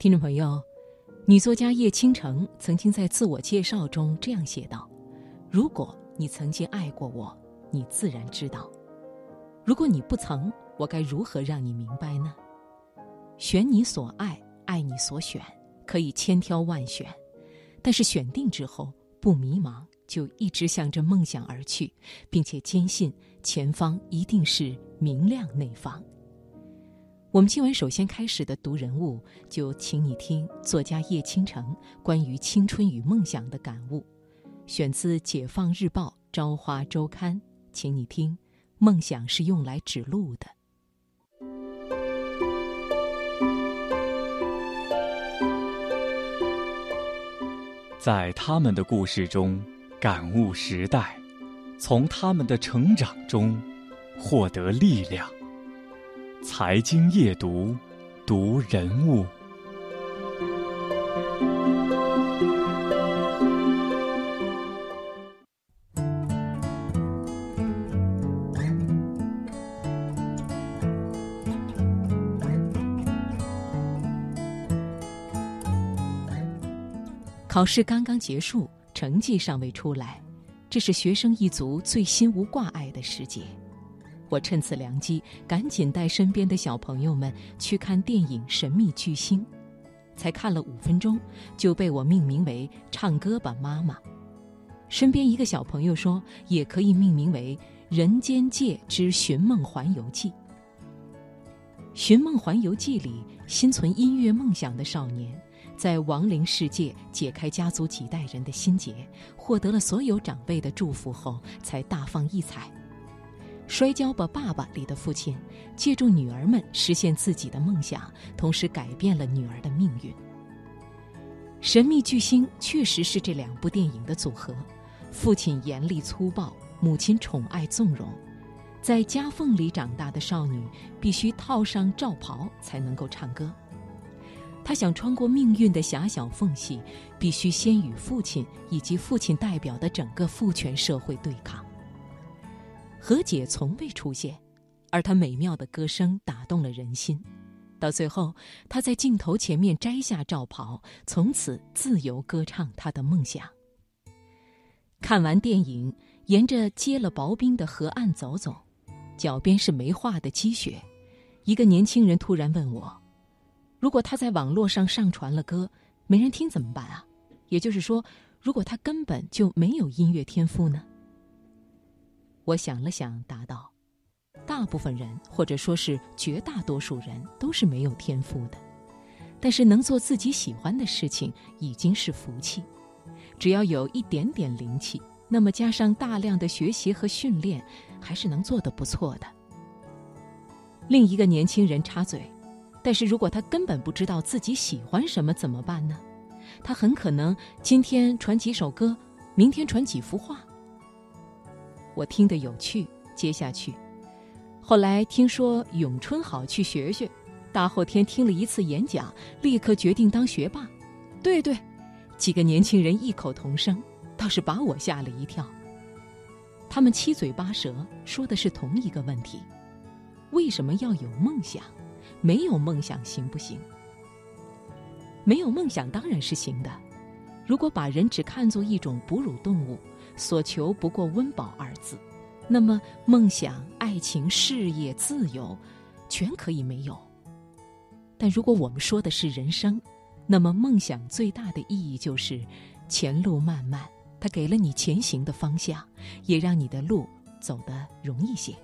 听众朋友，女作家叶倾城曾经在自我介绍中这样写道：“如果你曾经爱过我，你自然知道；如果你不曾，我该如何让你明白呢？选你所爱，爱你所选，可以千挑万选，但是选定之后不迷茫，就一直向着梦想而去，并且坚信前方一定是明亮那方。”我们今晚首先开始的读人物，就请你听作家叶倾城关于青春与梦想的感悟，选自《解放日报》《朝花周刊》，请你听：梦想是用来指路的。在他们的故事中，感悟时代；从他们的成长中，获得力量。财经夜读，读人物。考试刚刚结束，成绩尚未出来，这是学生一族最心无挂碍的时节。我趁此良机，赶紧带身边的小朋友们去看电影《神秘巨星》，才看了五分钟，就被我命名为“唱歌吧，妈妈”。身边一个小朋友说，也可以命名为《人间界之寻梦环游记》。《寻梦环游记》里，心存音乐梦想的少年，在亡灵世界解开家族几代人的心结，获得了所有长辈的祝福后，才大放异彩。《摔跤吧，爸爸》里的父亲，借助女儿们实现自己的梦想，同时改变了女儿的命运。《神秘巨星》确实是这两部电影的组合。父亲严厉粗暴，母亲宠爱纵容，在夹缝里长大的少女必须套上罩袍才能够唱歌。她想穿过命运的狭小缝隙，必须先与父亲以及父亲代表的整个父权社会对抗。和解从未出现，而她美妙的歌声打动了人心。到最后，她在镜头前面摘下罩袍，从此自由歌唱她的梦想。看完电影，沿着结了薄冰的河岸走走，脚边是没化的积雪。一个年轻人突然问我：“如果他在网络上上传了歌，没人听怎么办啊？也就是说，如果他根本就没有音乐天赋呢？”我想了想，答道：“大部分人，或者说是绝大多数人，都是没有天赋的。但是能做自己喜欢的事情，已经是福气。只要有一点点灵气，那么加上大量的学习和训练，还是能做得不错的。”另一个年轻人插嘴：“但是如果他根本不知道自己喜欢什么，怎么办呢？他很可能今天传几首歌，明天传几幅画。”我听得有趣，接下去。后来听说咏春好，去学学。大后天听了一次演讲，立刻决定当学霸。对对，几个年轻人异口同声，倒是把我吓了一跳。他们七嘴八舌说的是同一个问题：为什么要有梦想？没有梦想行不行？没有梦想当然是行的。如果把人只看作一种哺乳动物。所求不过温饱二字，那么梦想、爱情、事业、自由，全可以没有。但如果我们说的是人生，那么梦想最大的意义就是前路漫漫，它给了你前行的方向，也让你的路走得容易些。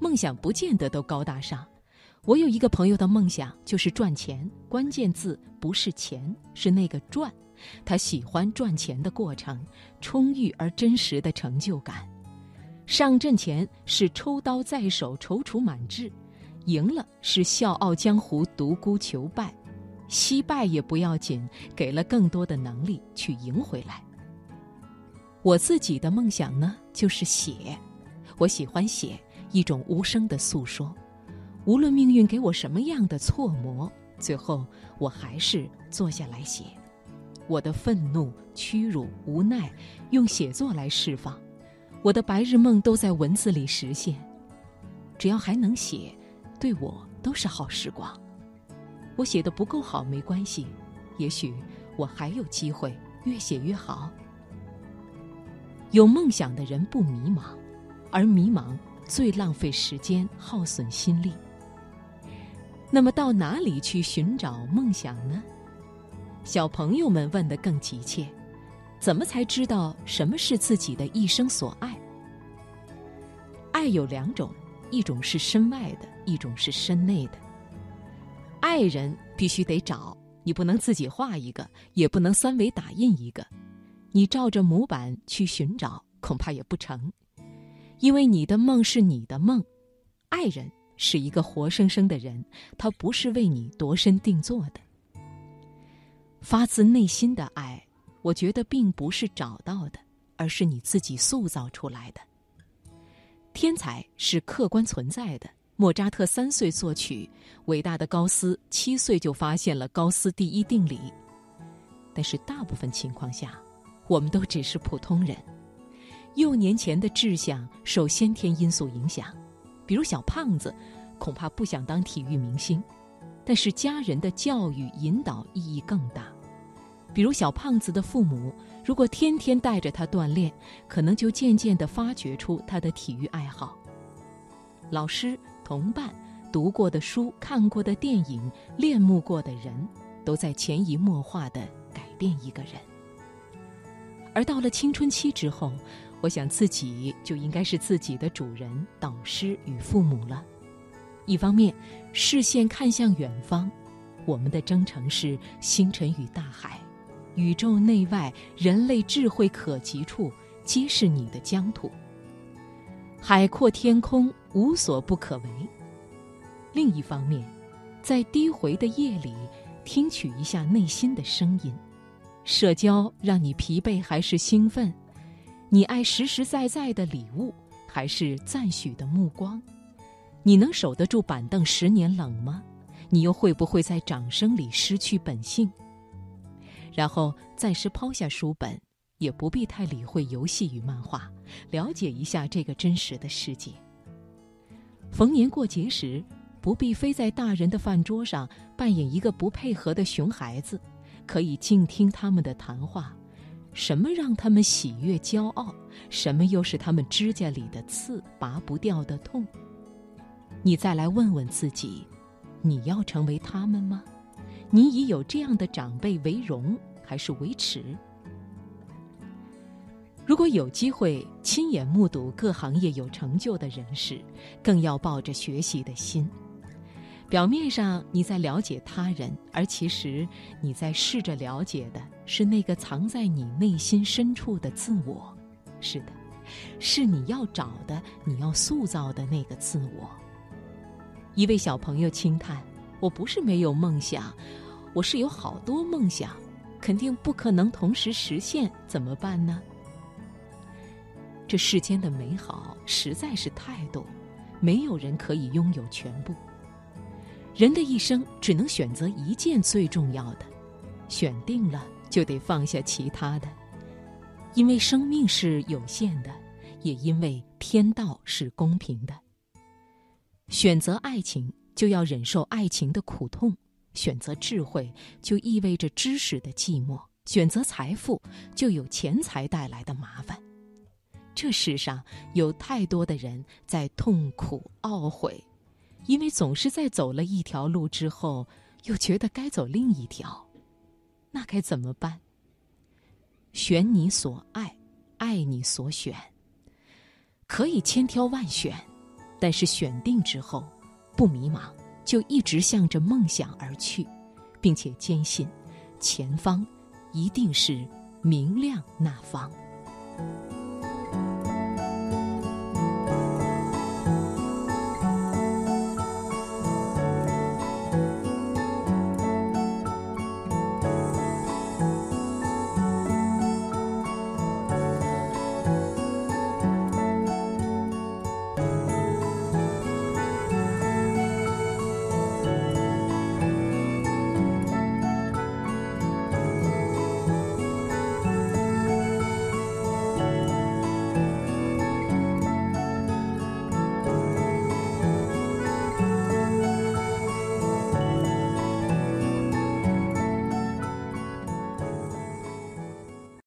梦想不见得都高大上。我有一个朋友的梦想就是赚钱，关键字不是钱，是那个赚。他喜欢赚钱的过程，充裕而真实的成就感。上阵前是抽刀在手，踌躇满志；赢了是笑傲江湖，独孤求败；惜败也不要紧，给了更多的能力去赢回来。我自己的梦想呢，就是写。我喜欢写一种无声的诉说，无论命运给我什么样的挫磨，最后我还是坐下来写。我的愤怒、屈辱、无奈，用写作来释放；我的白日梦都在文字里实现。只要还能写，对我都是好时光。我写的不够好没关系，也许我还有机会越写越好。有梦想的人不迷茫，而迷茫最浪费时间、耗损心力。那么到哪里去寻找梦想呢？小朋友们问得更急切：怎么才知道什么是自己的一生所爱？爱有两种，一种是身外的，一种是身内的。爱人必须得找，你不能自己画一个，也不能三维打印一个，你照着模板去寻找，恐怕也不成，因为你的梦是你的梦，爱人。是一个活生生的人，他不是为你度身定做的。发自内心的爱，我觉得并不是找到的，而是你自己塑造出来的。天才是客观存在的，莫扎特三岁作曲，伟大的高斯七岁就发现了高斯第一定理。但是大部分情况下，我们都只是普通人，幼年前的志向受先天因素影响。比如小胖子，恐怕不想当体育明星，但是家人的教育引导意义更大。比如小胖子的父母，如果天天带着他锻炼，可能就渐渐地发掘出他的体育爱好。老师、同伴、读过的书、看过的电影、恋慕过的人，都在潜移默化地改变一个人。而到了青春期之后，我想自己就应该是自己的主人、导师与父母了。一方面，视线看向远方，我们的征程是星辰与大海，宇宙内外，人类智慧可及处，皆是你的疆土。海阔天空，无所不可为。另一方面，在低回的夜里，听取一下内心的声音。社交让你疲惫还是兴奋？你爱实实在在的礼物，还是赞许的目光？你能守得住板凳十年冷吗？你又会不会在掌声里失去本性？然后暂时抛下书本，也不必太理会游戏与漫画，了解一下这个真实的世界。逢年过节时，不必非在大人的饭桌上扮演一个不配合的熊孩子，可以静听他们的谈话。什么让他们喜悦骄傲？什么又是他们指甲里的刺拔不掉的痛？你再来问问自己：你要成为他们吗？你以有这样的长辈为荣还是为耻？如果有机会亲眼目睹各行业有成就的人士，更要抱着学习的心。表面上你在了解他人，而其实你在试着了解的是那个藏在你内心深处的自我。是的，是你要找的、你要塑造的那个自我。一位小朋友轻叹：“我不是没有梦想，我是有好多梦想，肯定不可能同时实现，怎么办呢？”这世间的美好实在是太多，没有人可以拥有全部。人的一生只能选择一件最重要的，选定了就得放下其他的，因为生命是有限的，也因为天道是公平的。选择爱情就要忍受爱情的苦痛，选择智慧就意味着知识的寂寞，选择财富就有钱财带来的麻烦。这世上有太多的人在痛苦懊悔。因为总是在走了一条路之后，又觉得该走另一条，那该怎么办？选你所爱，爱你所选，可以千挑万选，但是选定之后，不迷茫，就一直向着梦想而去，并且坚信，前方一定是明亮那方。